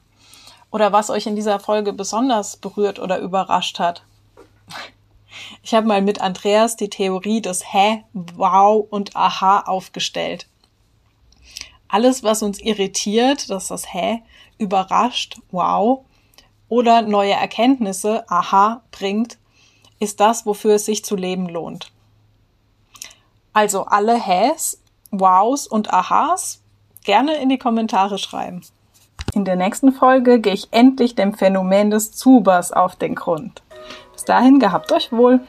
Speaker 1: Oder was euch in dieser Folge besonders berührt oder überrascht hat. Ich habe mal mit Andreas die Theorie des Hä, Wow und Aha aufgestellt. Alles, was uns irritiert, dass das Hä, überrascht, Wow oder neue Erkenntnisse, Aha, bringt, ist das, wofür es sich zu leben lohnt. Also alle Häs, Wows und Ahas gerne in die Kommentare schreiben. In der nächsten Folge gehe ich endlich dem Phänomen des Zubers auf den Grund. Bis dahin gehabt euch wohl.